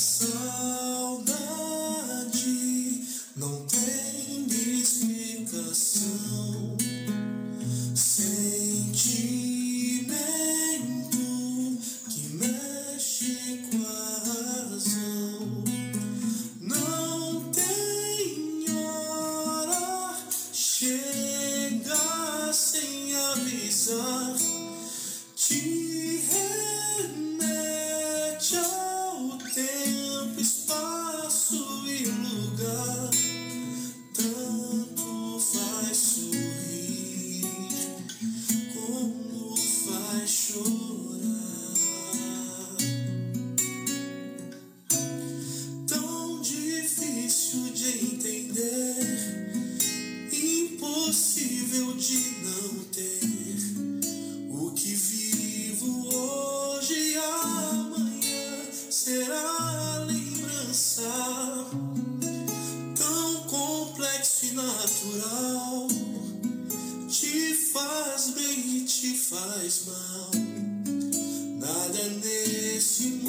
saudade não tem explicação. Sentimento que mexe com a razão. Não tem hora, chega sem avisar. Te remete ao faz bem e te faz mal. Rather than this, you